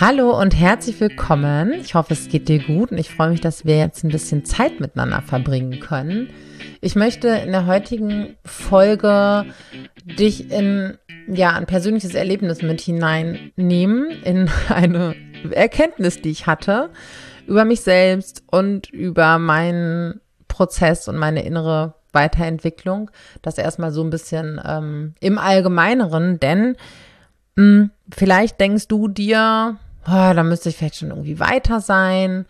Hallo und herzlich willkommen. Ich hoffe, es geht dir gut und ich freue mich, dass wir jetzt ein bisschen Zeit miteinander verbringen können. Ich möchte in der heutigen Folge dich in ja, ein persönliches Erlebnis mit hineinnehmen, in eine Erkenntnis, die ich hatte über mich selbst und über meinen Prozess und meine innere Weiterentwicklung. Das erstmal so ein bisschen ähm, im Allgemeineren, denn mh, hm, vielleicht denkst du dir, oh, da müsste ich vielleicht schon irgendwie weiter sein.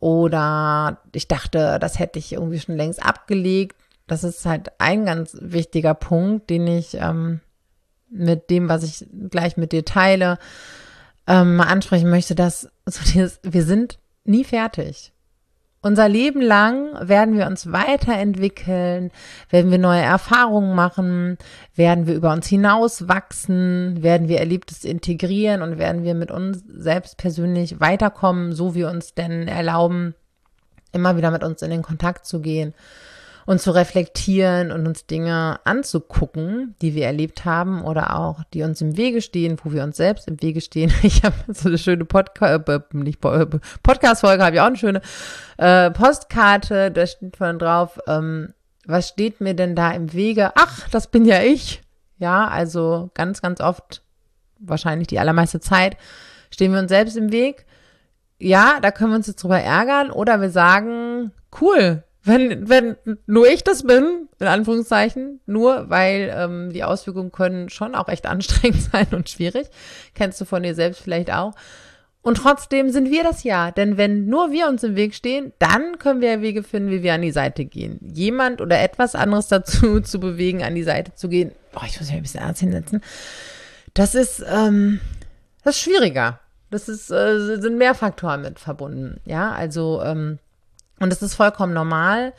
Oder ich dachte, das hätte ich irgendwie schon längst abgelegt. Das ist halt ein ganz wichtiger Punkt, den ich ähm, mit dem, was ich gleich mit dir teile, ähm, ansprechen möchte, dass so dieses, wir sind nie fertig. Unser Leben lang werden wir uns weiterentwickeln, werden wir neue Erfahrungen machen, werden wir über uns hinaus wachsen, werden wir Erlebtes integrieren und werden wir mit uns selbst persönlich weiterkommen, so wie uns denn erlauben, immer wieder mit uns in den Kontakt zu gehen und zu reflektieren und uns Dinge anzugucken, die wir erlebt haben oder auch die uns im Wege stehen, wo wir uns selbst im Wege stehen. Ich habe so eine schöne Podca äh, nicht äh, Podcast-Folge, habe ich auch eine schöne äh, Postkarte, da steht von drauf, ähm, was steht mir denn da im Wege? Ach, das bin ja ich. Ja, also ganz, ganz oft, wahrscheinlich die allermeiste Zeit, stehen wir uns selbst im Weg. Ja, da können wir uns jetzt drüber ärgern oder wir sagen, cool, wenn, wenn nur ich das bin, in Anführungszeichen, nur weil ähm, die Auswirkungen können schon auch echt anstrengend sein und schwierig. Kennst du von dir selbst vielleicht auch. Und trotzdem sind wir das ja. Denn wenn nur wir uns im Weg stehen, dann können wir Wege finden, wie wir an die Seite gehen. Jemand oder etwas anderes dazu zu bewegen, an die Seite zu gehen. Boah, ich muss mich ein bisschen ernst hinsetzen. Das ist, ähm, das ist schwieriger. Das ist, äh, sind mehr Faktoren mit verbunden. Ja, also, ähm, und es ist vollkommen normal,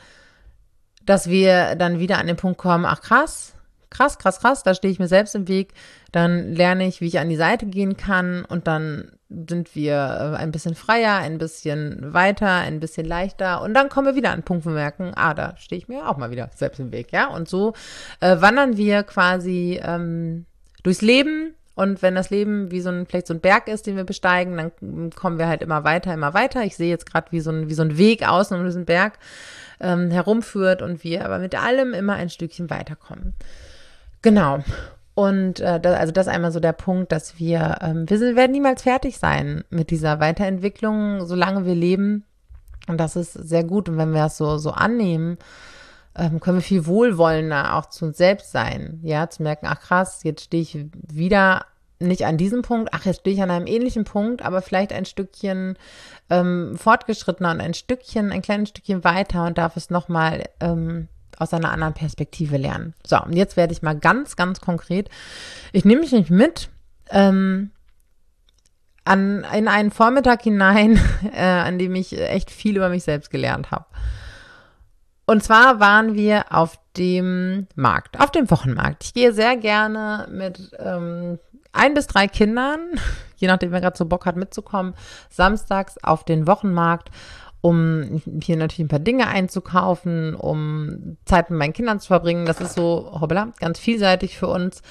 dass wir dann wieder an den Punkt kommen, ach krass, krass, krass, krass, da stehe ich mir selbst im Weg, dann lerne ich, wie ich an die Seite gehen kann und dann sind wir äh, ein bisschen freier, ein bisschen weiter, ein bisschen leichter und dann kommen wir wieder an den Punkt, wo wir merken, ah, da stehe ich mir auch mal wieder selbst im Weg, ja, und so äh, wandern wir quasi ähm, durchs Leben und wenn das Leben wie so ein, vielleicht so ein Berg ist, den wir besteigen, dann kommen wir halt immer weiter, immer weiter. Ich sehe jetzt gerade, wie so ein, wie so ein Weg außen um diesen Berg ähm, herumführt und wir aber mit allem immer ein Stückchen weiterkommen. Genau. Und äh, da, also das einmal so der Punkt, dass wir, ähm, wir werden niemals fertig sein mit dieser Weiterentwicklung, solange wir leben. Und das ist sehr gut. Und wenn wir das so, so annehmen, ähm, können wir viel wohlwollender auch zu uns selbst sein. Ja, zu merken, ach krass, jetzt stehe ich wieder nicht an diesem Punkt, ach, jetzt stehe ich an einem ähnlichen Punkt, aber vielleicht ein Stückchen ähm, fortgeschrittener und ein Stückchen, ein kleines Stückchen weiter und darf es nochmal ähm, aus einer anderen Perspektive lernen. So, und jetzt werde ich mal ganz, ganz konkret. Ich nehme mich nicht mit ähm, an, in einen Vormittag hinein, äh, an dem ich echt viel über mich selbst gelernt habe. Und zwar waren wir auf dem Markt, auf dem Wochenmarkt. Ich gehe sehr gerne mit ähm, ein bis drei Kindern, je nachdem, wer gerade so Bock hat mitzukommen, samstags auf den Wochenmarkt, um hier natürlich ein paar Dinge einzukaufen, um Zeit mit meinen Kindern zu verbringen. Das ist so, hoppla, ganz vielseitig für uns.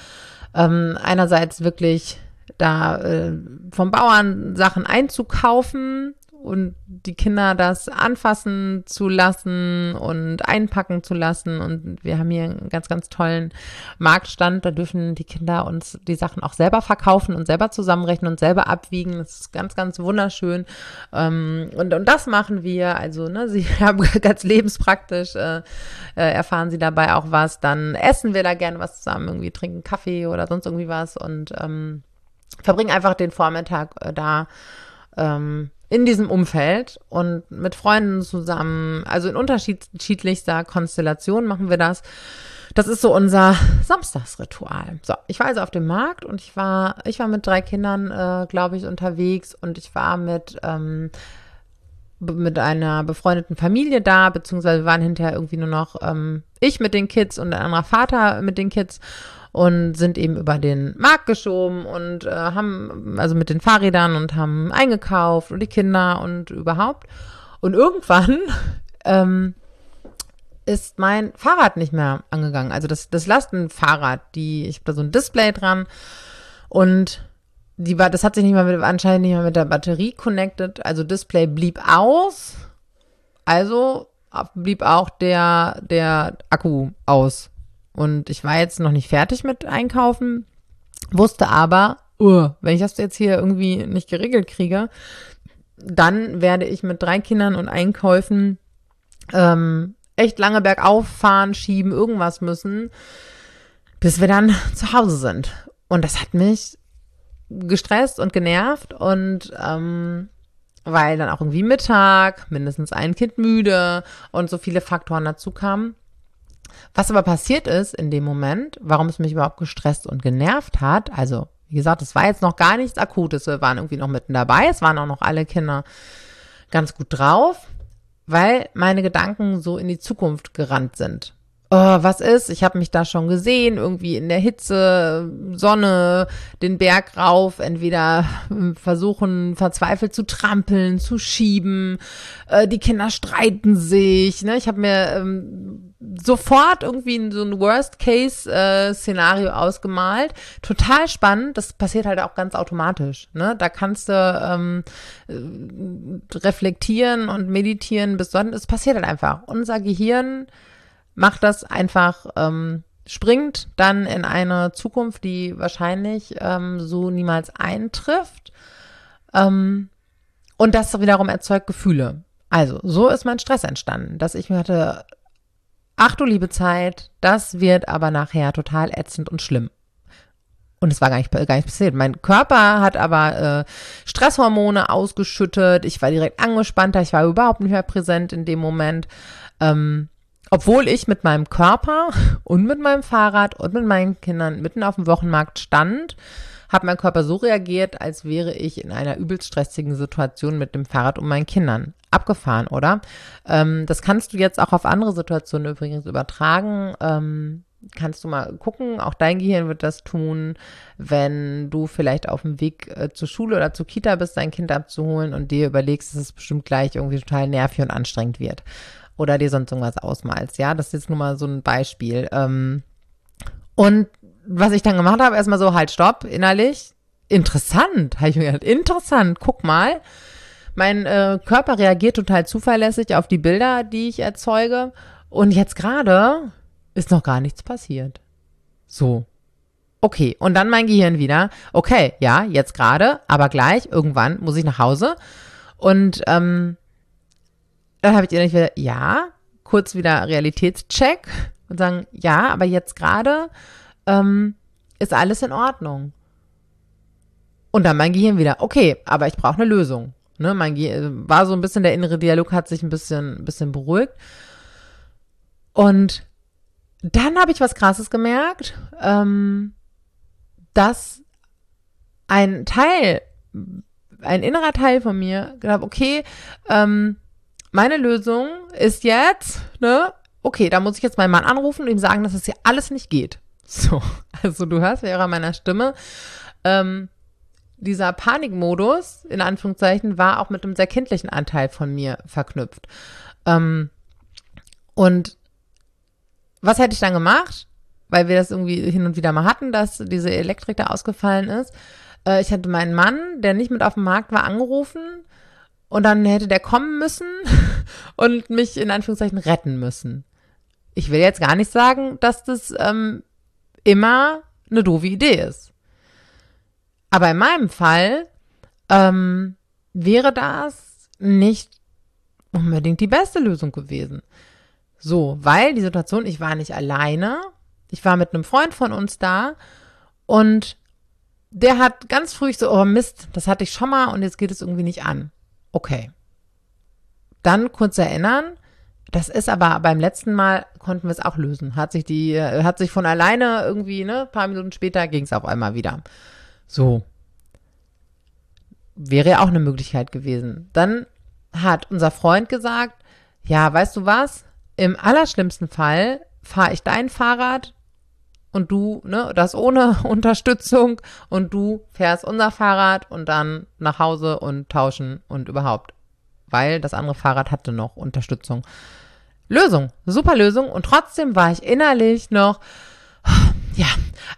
Ähm, einerseits wirklich da äh, vom Bauern Sachen einzukaufen, und die Kinder das anfassen zu lassen und einpacken zu lassen. Und wir haben hier einen ganz, ganz tollen Marktstand. Da dürfen die Kinder uns die Sachen auch selber verkaufen und selber zusammenrechnen und selber abwiegen. Das ist ganz, ganz wunderschön. Ähm, und, und das machen wir. Also, ne, sie haben ganz lebenspraktisch, äh, äh, erfahren sie dabei auch was. Dann essen wir da gerne was zusammen, irgendwie trinken Kaffee oder sonst irgendwie was und ähm, verbringen einfach den Vormittag äh, da. Ähm, in diesem Umfeld und mit Freunden zusammen, also in unterschiedlichster Konstellation machen wir das. Das ist so unser Samstagsritual. So, ich war also auf dem Markt und ich war, ich war mit drei Kindern, äh, glaube ich, unterwegs und ich war mit ähm, mit einer befreundeten Familie da, beziehungsweise waren hinterher irgendwie nur noch ähm, ich mit den Kids und ein anderer Vater mit den Kids und sind eben über den Markt geschoben und äh, haben, also mit den Fahrrädern und haben eingekauft und die Kinder und überhaupt. Und irgendwann ähm, ist mein Fahrrad nicht mehr angegangen. Also das, das Lastenfahrrad, die, ich habe da so ein Display dran und die das hat sich nicht mal mit, anscheinend nicht mal mit der Batterie connected. Also Display blieb aus. Also blieb auch der, der Akku aus. Und ich war jetzt noch nicht fertig mit Einkaufen, wusste aber, uh, wenn ich das jetzt hier irgendwie nicht geregelt kriege, dann werde ich mit drei Kindern und Einkäufen ähm, echt lange bergauf fahren, schieben, irgendwas müssen, bis wir dann zu Hause sind. Und das hat mich gestresst und genervt und ähm, weil dann auch irgendwie Mittag, mindestens ein Kind müde und so viele Faktoren dazu kamen. Was aber passiert ist in dem Moment, warum es mich überhaupt gestresst und genervt hat, also wie gesagt, es war jetzt noch gar nichts Akutes, wir waren irgendwie noch mitten dabei, es waren auch noch alle Kinder ganz gut drauf, weil meine Gedanken so in die Zukunft gerannt sind oh, was ist? Ich habe mich da schon gesehen, irgendwie in der Hitze, Sonne, den Berg rauf, entweder hm, versuchen verzweifelt zu trampeln, zu schieben, äh, die Kinder streiten sich. Ne? Ich habe mir ähm, sofort irgendwie so ein Worst-Case-Szenario äh, ausgemalt. Total spannend. Das passiert halt auch ganz automatisch. Ne? Da kannst du ähm, äh, reflektieren und meditieren bis sonst. Es passiert halt einfach. Unser Gehirn macht das einfach, ähm, springt dann in eine Zukunft, die wahrscheinlich ähm, so niemals eintrifft. Ähm, und das wiederum erzeugt Gefühle. Also, so ist mein Stress entstanden, dass ich mir hatte, ach du liebe Zeit, das wird aber nachher total ätzend und schlimm. Und es war gar nicht, gar nicht passiert. Mein Körper hat aber äh, Stresshormone ausgeschüttet. Ich war direkt angespannter. Ich war überhaupt nicht mehr präsent in dem Moment. Ähm, obwohl ich mit meinem Körper und mit meinem Fahrrad und mit meinen Kindern mitten auf dem Wochenmarkt stand, hat mein Körper so reagiert, als wäre ich in einer übelst stressigen Situation mit dem Fahrrad und meinen Kindern. Abgefahren, oder? Ähm, das kannst du jetzt auch auf andere Situationen übrigens übertragen. Ähm, kannst du mal gucken, auch dein Gehirn wird das tun, wenn du vielleicht auf dem Weg äh, zur Schule oder zur Kita bist, dein Kind abzuholen und dir überlegst, dass es bestimmt gleich irgendwie total nervig und anstrengend wird oder dir sonst irgendwas ausmalst. Ja, das ist jetzt nur mal so ein Beispiel. Ähm, und was ich dann gemacht habe, erstmal so, halt, stopp, innerlich. Interessant, habe ich mir gedacht, interessant, guck mal. Mein äh, Körper reagiert total zuverlässig auf die Bilder, die ich erzeuge. Und jetzt gerade ist noch gar nichts passiert. So. Okay, und dann mein Gehirn wieder. Okay, ja, jetzt gerade, aber gleich, irgendwann muss ich nach Hause. Und ähm, dann habe ich ihr wieder, ja, kurz wieder Realitätscheck und sagen, ja, aber jetzt gerade ähm, ist alles in Ordnung. Und dann mein Gehirn wieder, okay, aber ich brauche eine Lösung. Ne, mein Gehirn, war so ein bisschen, der innere Dialog hat sich ein bisschen, ein bisschen beruhigt. Und dann habe ich was Krasses gemerkt, ähm, dass ein Teil, ein innerer Teil von mir gedacht, okay, ähm, meine Lösung ist jetzt, ne, okay, da muss ich jetzt meinen Mann anrufen und ihm sagen, dass es hier alles nicht geht. So, also du hörst ja meiner Stimme, ähm, dieser Panikmodus, in Anführungszeichen, war auch mit einem sehr kindlichen Anteil von mir verknüpft. Ähm, und was hätte ich dann gemacht? Weil wir das irgendwie hin und wieder mal hatten, dass diese Elektrik da ausgefallen ist. Äh, ich hatte meinen Mann, der nicht mit auf dem Markt war, angerufen und dann hätte der kommen müssen und mich in Anführungszeichen retten müssen. Ich will jetzt gar nicht sagen, dass das ähm, immer eine doofe Idee ist. Aber in meinem Fall ähm, wäre das nicht unbedingt die beste Lösung gewesen. So, weil die Situation, ich war nicht alleine, ich war mit einem Freund von uns da und der hat ganz früh so, oh Mist, das hatte ich schon mal und jetzt geht es irgendwie nicht an. Okay. Dann kurz erinnern, das ist aber beim letzten Mal konnten wir es auch lösen. Hat sich die, hat sich von alleine irgendwie, ne, paar Minuten später ging es auf einmal wieder. So. Wäre ja auch eine Möglichkeit gewesen. Dann hat unser Freund gesagt, ja, weißt du was? Im allerschlimmsten Fall fahre ich dein Fahrrad und du, ne, das ohne Unterstützung und du fährst unser Fahrrad und dann nach Hause und tauschen und überhaupt. Weil das andere Fahrrad hatte noch Unterstützung. Lösung, super Lösung. Und trotzdem war ich innerlich noch, ja,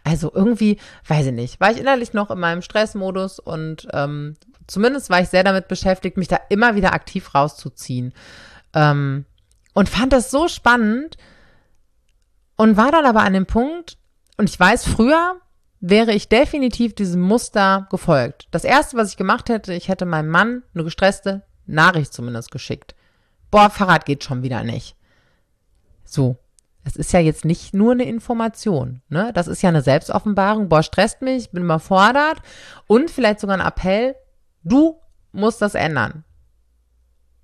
also irgendwie, weiß ich nicht, war ich innerlich noch in meinem Stressmodus und ähm, zumindest war ich sehr damit beschäftigt, mich da immer wieder aktiv rauszuziehen. Ähm, und fand das so spannend und war dann aber an dem Punkt, und ich weiß, früher wäre ich definitiv diesem Muster gefolgt. Das erste, was ich gemacht hätte, ich hätte meinem Mann eine gestresste Nachricht zumindest geschickt. Boah, Fahrrad geht schon wieder nicht. So. Es ist ja jetzt nicht nur eine Information, ne? Das ist ja eine Selbstoffenbarung. Boah, stresst mich, bin überfordert und vielleicht sogar ein Appell. Du musst das ändern.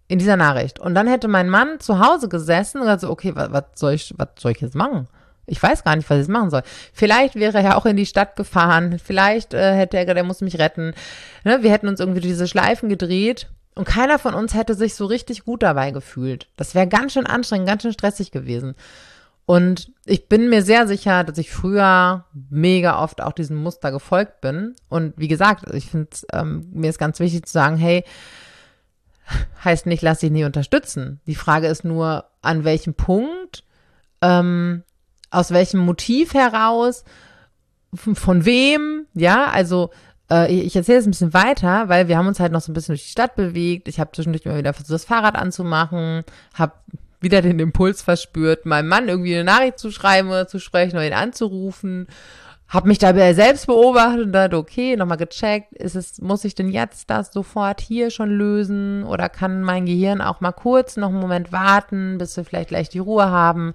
In dieser Nachricht. Und dann hätte mein Mann zu Hause gesessen und gesagt so, okay, was, was soll ich, was soll ich jetzt machen? Ich weiß gar nicht, was ich machen soll. Vielleicht wäre er auch in die Stadt gefahren. Vielleicht äh, hätte er gesagt, er muss mich retten. Ne? Wir hätten uns irgendwie diese Schleifen gedreht und keiner von uns hätte sich so richtig gut dabei gefühlt. Das wäre ganz schön anstrengend, ganz schön stressig gewesen. Und ich bin mir sehr sicher, dass ich früher mega oft auch diesem Muster gefolgt bin. Und wie gesagt, ich finde, ähm, mir ist ganz wichtig zu sagen, hey, heißt nicht, lass dich nie unterstützen. Die Frage ist nur, an welchem Punkt, ähm, aus welchem Motiv heraus, von wem, ja, also äh, ich erzähle es ein bisschen weiter, weil wir haben uns halt noch so ein bisschen durch die Stadt bewegt. Ich habe zwischendurch immer wieder versucht, das Fahrrad anzumachen, habe wieder den Impuls verspürt, meinem Mann irgendwie eine Nachricht zu schreiben oder zu sprechen oder ihn anzurufen habe mich dabei selbst beobachtet und dachte, okay, nochmal gecheckt, ist es, muss ich denn jetzt das sofort hier schon lösen oder kann mein Gehirn auch mal kurz noch einen Moment warten, bis wir vielleicht gleich die Ruhe haben,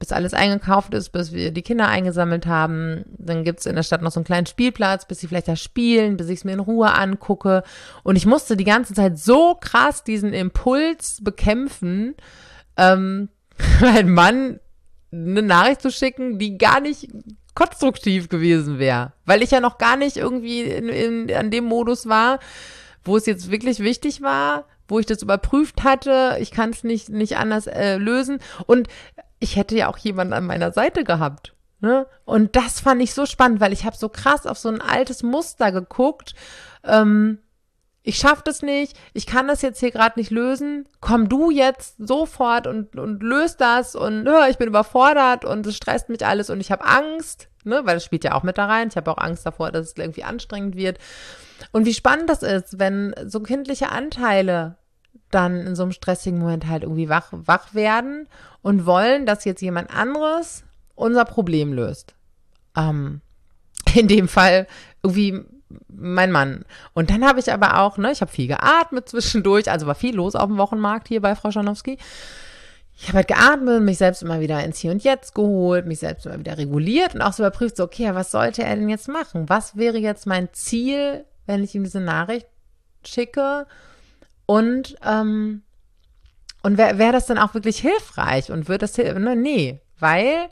bis alles eingekauft ist, bis wir die Kinder eingesammelt haben. Dann gibt's in der Stadt noch so einen kleinen Spielplatz, bis sie vielleicht da spielen, bis ich es mir in Ruhe angucke. Und ich musste die ganze Zeit so krass diesen Impuls bekämpfen, ähm, mein Mann eine Nachricht zu schicken, die gar nicht konstruktiv gewesen wäre. Weil ich ja noch gar nicht irgendwie in, in, an dem Modus war, wo es jetzt wirklich wichtig war, wo ich das überprüft hatte. Ich kann es nicht, nicht anders äh, lösen. Und ich hätte ja auch jemanden an meiner Seite gehabt. Ne? Und das fand ich so spannend, weil ich habe so krass auf so ein altes Muster geguckt. Ähm, ich schaffe das nicht, ich kann das jetzt hier gerade nicht lösen, komm du jetzt sofort und, und löst das und ja, ich bin überfordert und es stresst mich alles und ich habe Angst, ne, weil das spielt ja auch mit da rein. Ich habe auch Angst davor, dass es irgendwie anstrengend wird. Und wie spannend das ist, wenn so kindliche Anteile dann in so einem stressigen Moment halt irgendwie wach, wach werden und wollen, dass jetzt jemand anderes unser Problem löst. Ähm, in dem Fall irgendwie mein Mann. Und dann habe ich aber auch, ne, ich habe viel geatmet zwischendurch, also war viel los auf dem Wochenmarkt hier bei Frau Schanowski. Ich habe halt geatmet, mich selbst immer wieder ins Hier und Jetzt geholt, mich selbst immer wieder reguliert und auch so überprüft, so, okay, was sollte er denn jetzt machen? Was wäre jetzt mein Ziel, wenn ich ihm diese Nachricht schicke? Und, ähm, und wäre wär das dann auch wirklich hilfreich und würde das, ne, nee, weil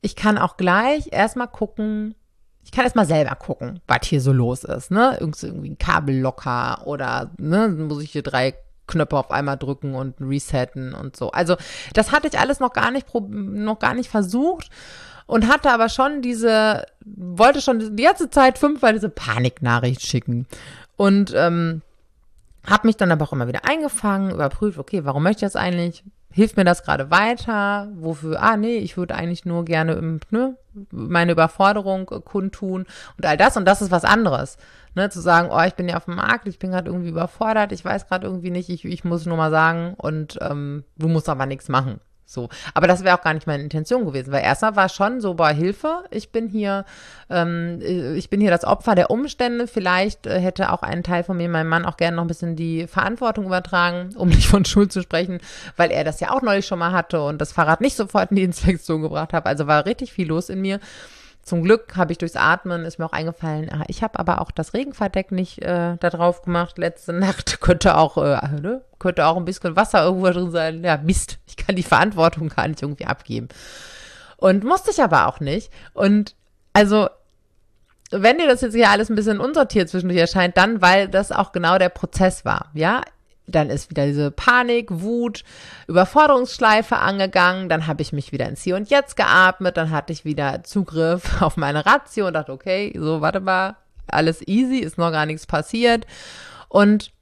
ich kann auch gleich erstmal gucken, ich kann erstmal selber gucken, was hier so los ist, ne? Irgendwie ein Kabel locker oder, ne, muss ich hier drei Knöpfe auf einmal drücken und resetten und so. Also, das hatte ich alles noch gar nicht, noch gar nicht versucht und hatte aber schon diese, wollte schon die ganze Zeit fünfmal diese Paniknachricht schicken. Und, ähm, habe mich dann aber auch immer wieder eingefangen, überprüft, okay, warum möchte ich das eigentlich? Hilft mir das gerade weiter? Wofür? Ah, nee, ich würde eigentlich nur gerne ne, meine Überforderung kundtun und all das. Und das ist was anderes. Ne, zu sagen, oh, ich bin ja auf dem Markt, ich bin gerade irgendwie überfordert, ich weiß gerade irgendwie nicht, ich, ich muss nur mal sagen und ähm, du musst aber nichts machen. So. Aber das wäre auch gar nicht meine Intention gewesen, weil erstmal war schon so, boah, Hilfe, ich bin hier, ähm, ich bin hier das Opfer der Umstände. Vielleicht äh, hätte auch ein Teil von mir, mein Mann, auch gerne noch ein bisschen die Verantwortung übertragen, um nicht von Schuld zu sprechen, weil er das ja auch neulich schon mal hatte und das Fahrrad nicht sofort in die Inspektion gebracht hat. Also war richtig viel los in mir. Zum Glück habe ich durchs Atmen, ist mir auch eingefallen, ah, ich habe aber auch das Regenverdeck nicht äh, da drauf gemacht. Letzte Nacht könnte auch, äh, ne? könnte auch ein bisschen Wasser irgendwo drin sein. Ja, Mist, ich kann die Verantwortung gar nicht irgendwie abgeben. Und musste ich aber auch nicht. Und also, wenn dir das jetzt hier alles ein bisschen unsortiert zwischendurch erscheint, dann, weil das auch genau der Prozess war. Ja, dann ist wieder diese Panik, Wut, Überforderungsschleife angegangen. Dann habe ich mich wieder ins Hier und Jetzt geatmet. Dann hatte ich wieder Zugriff auf meine Ratio und dachte, okay, so, warte mal, alles easy, ist noch gar nichts passiert. Und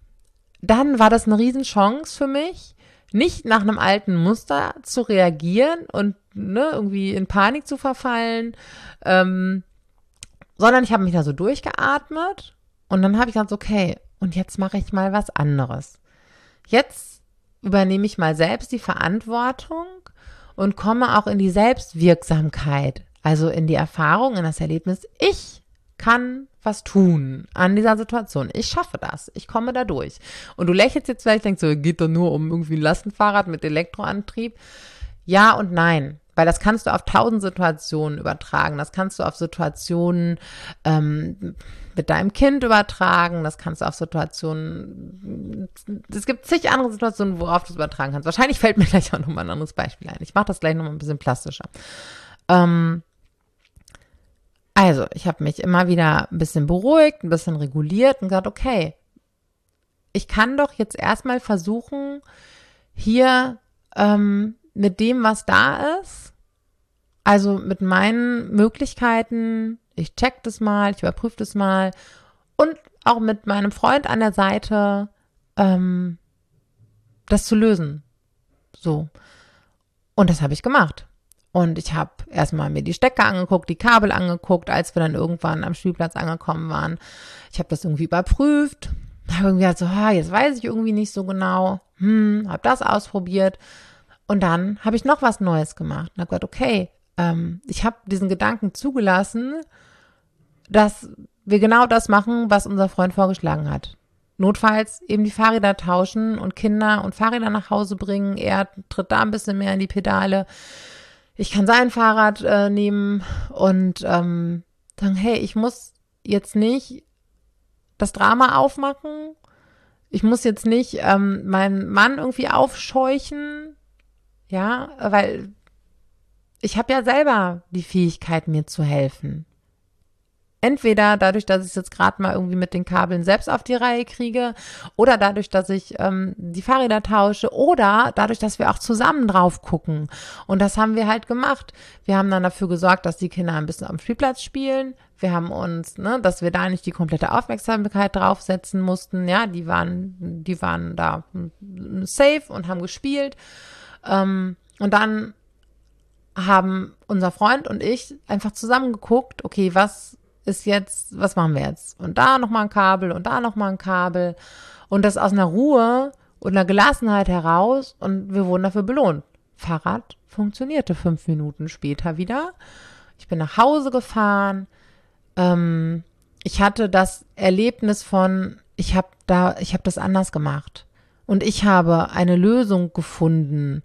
dann war das eine Riesenchance für mich, nicht nach einem alten Muster zu reagieren und ne, irgendwie in Panik zu verfallen, ähm, sondern ich habe mich da so durchgeatmet und dann habe ich gesagt, okay, und jetzt mache ich mal was anderes. Jetzt übernehme ich mal selbst die Verantwortung und komme auch in die Selbstwirksamkeit, also in die Erfahrung, in das Erlebnis, ich kann was tun an dieser Situation. Ich schaffe das. Ich komme da durch. Und du lächelst jetzt vielleicht, denkst du, geht doch nur um irgendwie ein Lastenfahrrad mit Elektroantrieb. Ja und nein. Weil das kannst du auf tausend Situationen übertragen. Das kannst du auf Situationen ähm, mit deinem Kind übertragen. Das kannst du auf Situationen. Es gibt zig andere Situationen, worauf du es übertragen kannst. Wahrscheinlich fällt mir gleich auch nochmal ein anderes Beispiel ein. Ich mache das gleich nochmal ein bisschen plastischer. Ähm, also, ich habe mich immer wieder ein bisschen beruhigt, ein bisschen reguliert und gesagt, okay, ich kann doch jetzt erstmal versuchen, hier ähm, mit dem, was da ist, also mit meinen Möglichkeiten, ich check das mal, ich überprüfe das mal und auch mit meinem Freund an der Seite, ähm, das zu lösen. So. Und das habe ich gemacht. Und ich habe erstmal mir die Stecker angeguckt, die Kabel angeguckt, als wir dann irgendwann am Spielplatz angekommen waren. Ich habe das irgendwie überprüft. Habe irgendwie halt so, ha, jetzt weiß ich irgendwie nicht so genau. Hm, habe das ausprobiert. Und dann habe ich noch was Neues gemacht. Habe gedacht, okay, ähm, ich habe diesen Gedanken zugelassen, dass wir genau das machen, was unser Freund vorgeschlagen hat. Notfalls eben die Fahrräder tauschen und Kinder und Fahrräder nach Hause bringen. Er tritt da ein bisschen mehr in die Pedale ich kann sein Fahrrad äh, nehmen und ähm, sagen, hey, ich muss jetzt nicht das Drama aufmachen. Ich muss jetzt nicht ähm, meinen Mann irgendwie aufscheuchen. Ja, weil ich habe ja selber die Fähigkeit, mir zu helfen entweder dadurch, dass ich es jetzt gerade mal irgendwie mit den Kabeln selbst auf die Reihe kriege oder dadurch, dass ich ähm, die Fahrräder tausche oder dadurch, dass wir auch zusammen drauf gucken. Und das haben wir halt gemacht. Wir haben dann dafür gesorgt, dass die Kinder ein bisschen am Spielplatz spielen. Wir haben uns, ne, dass wir da nicht die komplette Aufmerksamkeit draufsetzen mussten. Ja, die waren, die waren da safe und haben gespielt. Ähm, und dann haben unser Freund und ich einfach zusammen geguckt, okay, was ist jetzt, was machen wir jetzt? Und da nochmal ein Kabel und da nochmal ein Kabel. Und das aus einer Ruhe und einer Gelassenheit heraus und wir wurden dafür belohnt. Fahrrad funktionierte fünf Minuten später wieder. Ich bin nach Hause gefahren. Ähm, ich hatte das Erlebnis von, ich habe da, ich habe das anders gemacht. Und ich habe eine Lösung gefunden,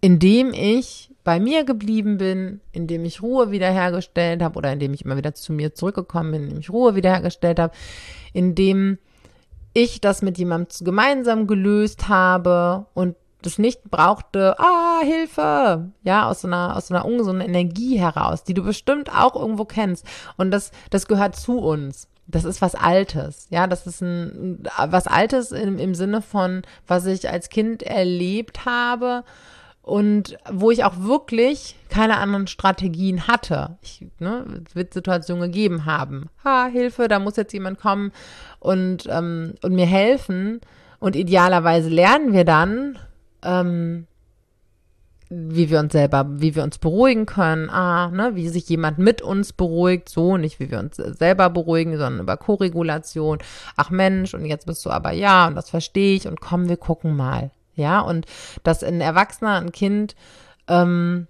indem ich bei mir geblieben bin, indem ich Ruhe wiederhergestellt habe oder indem ich immer wieder zu mir zurückgekommen bin, indem ich Ruhe wiederhergestellt habe, indem ich das mit jemandem gemeinsam gelöst habe und das nicht brauchte, ah, Hilfe, ja, aus so einer, aus so einer ungesunden Energie heraus, die du bestimmt auch irgendwo kennst. Und das, das gehört zu uns. Das ist was Altes, ja, das ist ein, was Altes im, im Sinne von, was ich als Kind erlebt habe, und wo ich auch wirklich keine anderen Strategien hatte. Ich, ne, es wird Situationen gegeben haben. Ha, Hilfe, da muss jetzt jemand kommen und, ähm, und mir helfen. Und idealerweise lernen wir dann, ähm, wie wir uns selber, wie wir uns beruhigen können, ah, ne, wie sich jemand mit uns beruhigt, so nicht wie wir uns selber beruhigen, sondern über Koregulation. Ach Mensch, und jetzt bist du aber ja, und das verstehe ich, und komm, wir gucken mal. Ja, und dass ein Erwachsener, ein Kind ähm,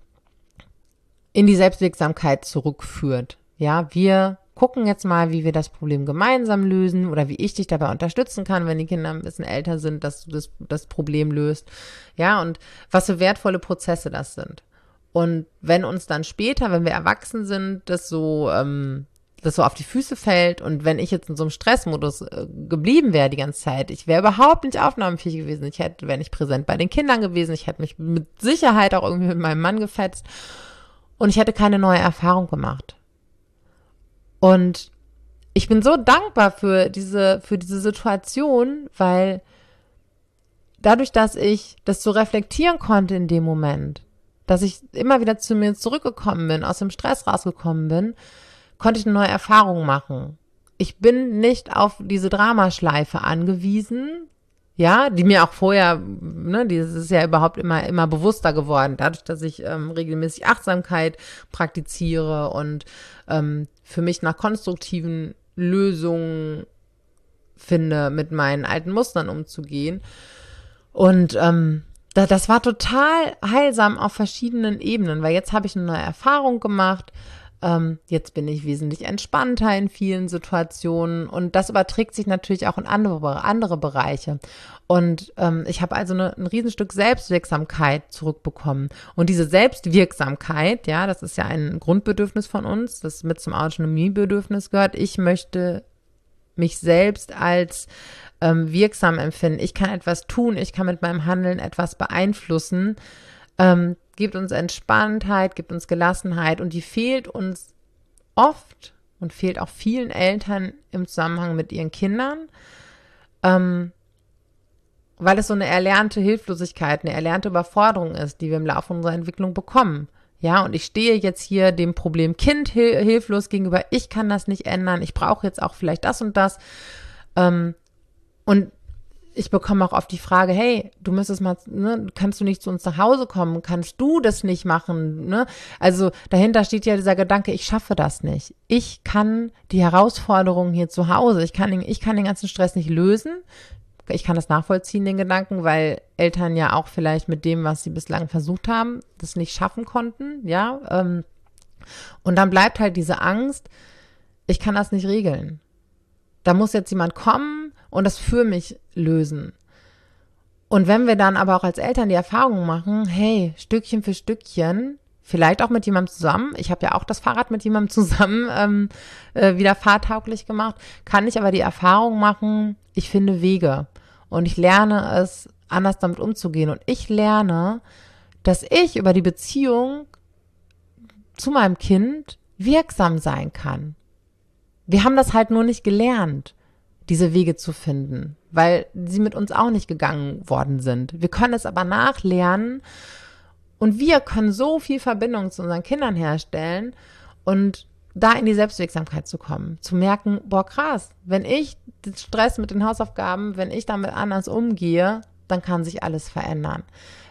in die Selbstwirksamkeit zurückführt. Ja, wir gucken jetzt mal, wie wir das Problem gemeinsam lösen oder wie ich dich dabei unterstützen kann, wenn die Kinder ein bisschen älter sind, dass du das, das Problem löst. Ja, und was für wertvolle Prozesse das sind. Und wenn uns dann später, wenn wir erwachsen sind, das so ähm, das so auf die Füße fällt und wenn ich jetzt in so einem Stressmodus äh, geblieben wäre die ganze Zeit, ich wäre überhaupt nicht aufnahmefähig gewesen. Ich hätte, wäre nicht präsent bei den Kindern gewesen. Ich hätte mich mit Sicherheit auch irgendwie mit meinem Mann gefetzt und ich hätte keine neue Erfahrung gemacht. Und ich bin so dankbar für diese, für diese Situation, weil dadurch, dass ich das so reflektieren konnte in dem Moment, dass ich immer wieder zu mir zurückgekommen bin, aus dem Stress rausgekommen bin, konnte ich eine neue Erfahrung machen. Ich bin nicht auf diese Dramaschleife angewiesen, ja, die mir auch vorher, ne, dieses ist ja überhaupt immer, immer bewusster geworden, dadurch, dass ich ähm, regelmäßig Achtsamkeit praktiziere und ähm, für mich nach konstruktiven Lösungen finde, mit meinen alten Mustern umzugehen. Und ähm, das war total heilsam auf verschiedenen Ebenen, weil jetzt habe ich eine neue Erfahrung gemacht. Ähm, jetzt bin ich wesentlich entspannter in vielen Situationen und das überträgt sich natürlich auch in andere, andere Bereiche. Und ähm, ich habe also eine, ein Riesenstück Selbstwirksamkeit zurückbekommen. Und diese Selbstwirksamkeit, ja, das ist ja ein Grundbedürfnis von uns, das mit zum Autonomiebedürfnis gehört. Ich möchte mich selbst als ähm, wirksam empfinden. Ich kann etwas tun, ich kann mit meinem Handeln etwas beeinflussen. Ähm, gibt uns Entspanntheit, gibt uns Gelassenheit und die fehlt uns oft und fehlt auch vielen Eltern im Zusammenhang mit ihren Kindern, ähm, weil es so eine erlernte Hilflosigkeit, eine erlernte Überforderung ist, die wir im Laufe unserer Entwicklung bekommen. Ja, und ich stehe jetzt hier dem Problem Kind hilflos gegenüber. Ich kann das nicht ändern. Ich brauche jetzt auch vielleicht das und das. Ähm, und ich bekomme auch oft die Frage, hey, du müsstest mal, ne, kannst du nicht zu uns nach Hause kommen? Kannst du das nicht machen? Ne? Also dahinter steht ja dieser Gedanke, ich schaffe das nicht. Ich kann die Herausforderungen hier zu Hause, ich kann, ich kann den ganzen Stress nicht lösen. Ich kann das nachvollziehen, den Gedanken, weil Eltern ja auch vielleicht mit dem, was sie bislang versucht haben, das nicht schaffen konnten, ja. Ähm, und dann bleibt halt diese Angst, ich kann das nicht regeln. Da muss jetzt jemand kommen und das für mich lösen. Und wenn wir dann aber auch als Eltern die Erfahrung machen, hey, Stückchen für Stückchen, vielleicht auch mit jemandem zusammen, ich habe ja auch das Fahrrad mit jemandem zusammen ähm, äh, wieder fahrtauglich gemacht, kann ich aber die Erfahrung machen, ich finde Wege und ich lerne es, anders damit umzugehen. Und ich lerne, dass ich über die Beziehung zu meinem Kind wirksam sein kann. Wir haben das halt nur nicht gelernt diese Wege zu finden, weil sie mit uns auch nicht gegangen worden sind. Wir können es aber nachlernen und wir können so viel Verbindung zu unseren Kindern herstellen und da in die Selbstwirksamkeit zu kommen, zu merken, boah krass, wenn ich den Stress mit den Hausaufgaben, wenn ich damit anders umgehe, dann kann sich alles verändern.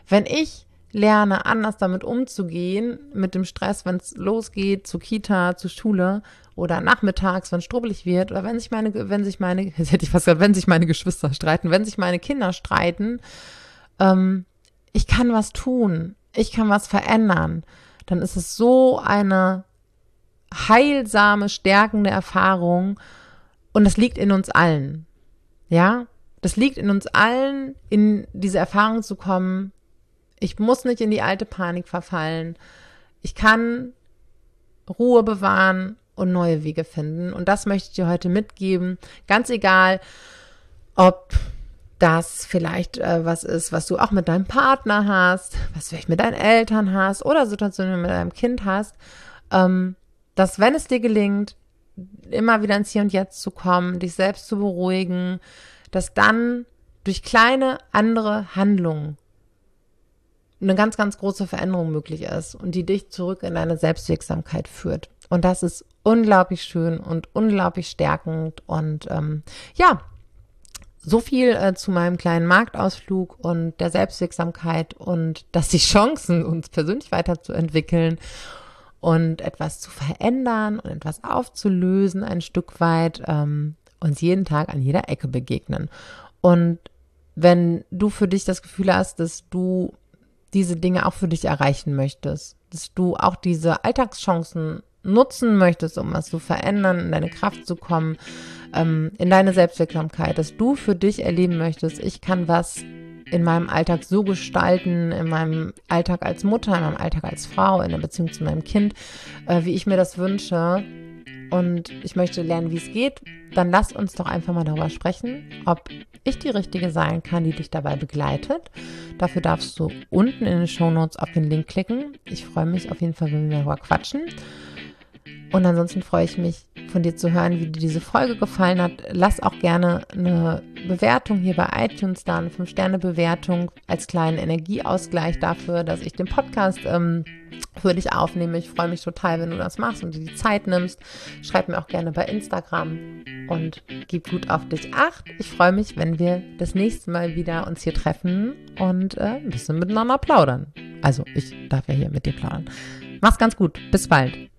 Wenn ich lerne, anders damit umzugehen, mit dem Stress, wenn es losgeht, zur Kita, zur Schule oder nachmittags, wenn es strubbelig wird, oder wenn sich meine, wenn sich meine, jetzt hätte ich fast gesagt, wenn sich meine Geschwister streiten, wenn sich meine Kinder streiten, ähm, ich kann was tun, ich kann was verändern, dann ist es so eine heilsame, stärkende Erfahrung und das liegt in uns allen. Ja, das liegt in uns allen, in diese Erfahrung zu kommen, ich muss nicht in die alte Panik verfallen. Ich kann Ruhe bewahren und neue Wege finden. Und das möchte ich dir heute mitgeben. Ganz egal, ob das vielleicht äh, was ist, was du auch mit deinem Partner hast, was vielleicht mit deinen Eltern hast oder Situationen mit deinem Kind hast, ähm, dass wenn es dir gelingt, immer wieder ins Hier und Jetzt zu kommen, dich selbst zu beruhigen, dass dann durch kleine andere Handlungen eine ganz, ganz große Veränderung möglich ist und die dich zurück in deine Selbstwirksamkeit führt. Und das ist unglaublich schön und unglaublich stärkend. Und ähm, ja, so viel äh, zu meinem kleinen Marktausflug und der Selbstwirksamkeit und dass die Chancen, uns persönlich weiterzuentwickeln und etwas zu verändern und etwas aufzulösen, ein Stück weit, ähm, uns jeden Tag an jeder Ecke begegnen. Und wenn du für dich das Gefühl hast, dass du diese Dinge auch für dich erreichen möchtest, dass du auch diese Alltagschancen nutzen möchtest, um was zu verändern, in deine Kraft zu kommen, ähm, in deine Selbstwirksamkeit, dass du für dich erleben möchtest, ich kann was in meinem Alltag so gestalten, in meinem Alltag als Mutter, in meinem Alltag als Frau, in der Beziehung zu meinem Kind, äh, wie ich mir das wünsche. Und ich möchte lernen, wie es geht. Dann lass uns doch einfach mal darüber sprechen, ob ich die Richtige sein kann, die dich dabei begleitet. Dafür darfst du unten in den Show Notes auf den Link klicken. Ich freue mich auf jeden Fall, wenn wir darüber quatschen. Und ansonsten freue ich mich, von dir zu hören, wie dir diese Folge gefallen hat. Lass auch gerne eine Bewertung hier bei iTunes da, eine 5-Sterne-Bewertung als kleinen Energieausgleich dafür, dass ich den Podcast ähm, für dich aufnehme. Ich freue mich total, wenn du das machst und dir die Zeit nimmst. Schreib mir auch gerne bei Instagram und gib gut auf dich acht. Ich freue mich, wenn wir das nächste Mal wieder uns hier treffen und äh, ein bisschen miteinander plaudern. Also ich darf ja hier mit dir plaudern. Mach's ganz gut. Bis bald.